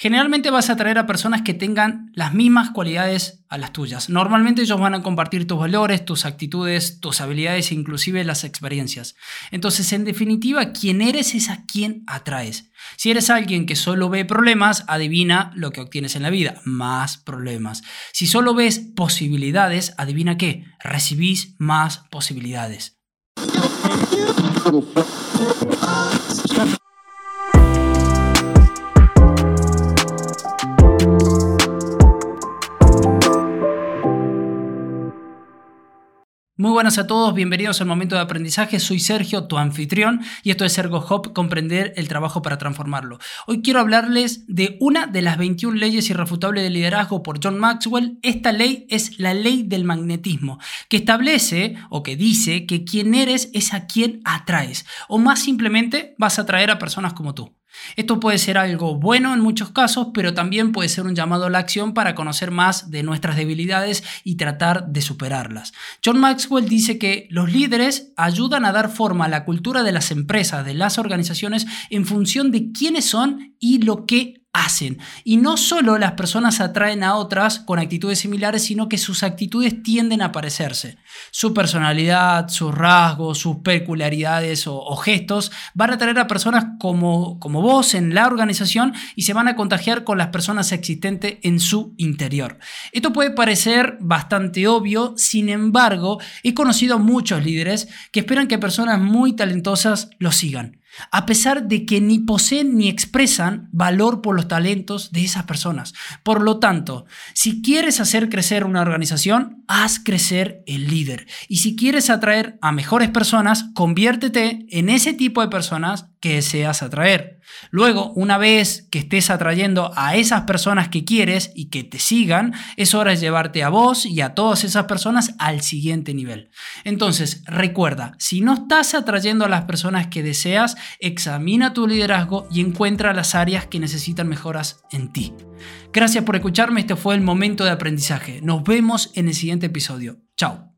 Generalmente vas a atraer a personas que tengan las mismas cualidades a las tuyas. Normalmente ellos van a compartir tus valores, tus actitudes, tus habilidades e inclusive las experiencias. Entonces, en definitiva, quien eres es a quien atraes. Si eres alguien que solo ve problemas, adivina lo que obtienes en la vida, más problemas. Si solo ves posibilidades, adivina qué, recibís más posibilidades. Muy buenas a todos, bienvenidos al momento de aprendizaje. Soy Sergio, tu anfitrión, y esto es Ergo Hop, comprender el trabajo para transformarlo. Hoy quiero hablarles de una de las 21 leyes irrefutables de liderazgo por John Maxwell. Esta ley es la ley del magnetismo, que establece o que dice que quien eres es a quien atraes, o más simplemente vas a atraer a personas como tú. Esto puede ser algo bueno en muchos casos, pero también puede ser un llamado a la acción para conocer más de nuestras debilidades y tratar de superarlas. John Maxwell dice que los líderes ayudan a dar forma a la cultura de las empresas, de las organizaciones, en función de quiénes son y lo que hacen. Y no solo las personas atraen a otras con actitudes similares, sino que sus actitudes tienden a parecerse. Su personalidad, sus rasgos, sus peculiaridades o, gestos van a atraer a personas como, como vos en la organización y se van a contagiar con las personas existentes en su interior. Esto puede parecer bastante obvio, sin embargo, he conocido a muchos líderes que esperan que personas muy talentosas los sigan a pesar de que ni poseen ni expresan valor por los talentos de esas personas. Por lo tanto, si quieres hacer crecer una organización, haz crecer el líder. Y si quieres atraer a mejores personas, conviértete en ese tipo de personas que deseas atraer. Luego, una vez que estés atrayendo a esas personas que quieres y que te sigan, es hora de llevarte a vos y a todas esas personas al siguiente nivel. Entonces, recuerda, si no estás atrayendo a las personas que deseas, examina tu liderazgo y encuentra las áreas que necesitan mejoras en ti. Gracias por escucharme, este fue el momento de aprendizaje. Nos vemos en el siguiente episodio. Chao.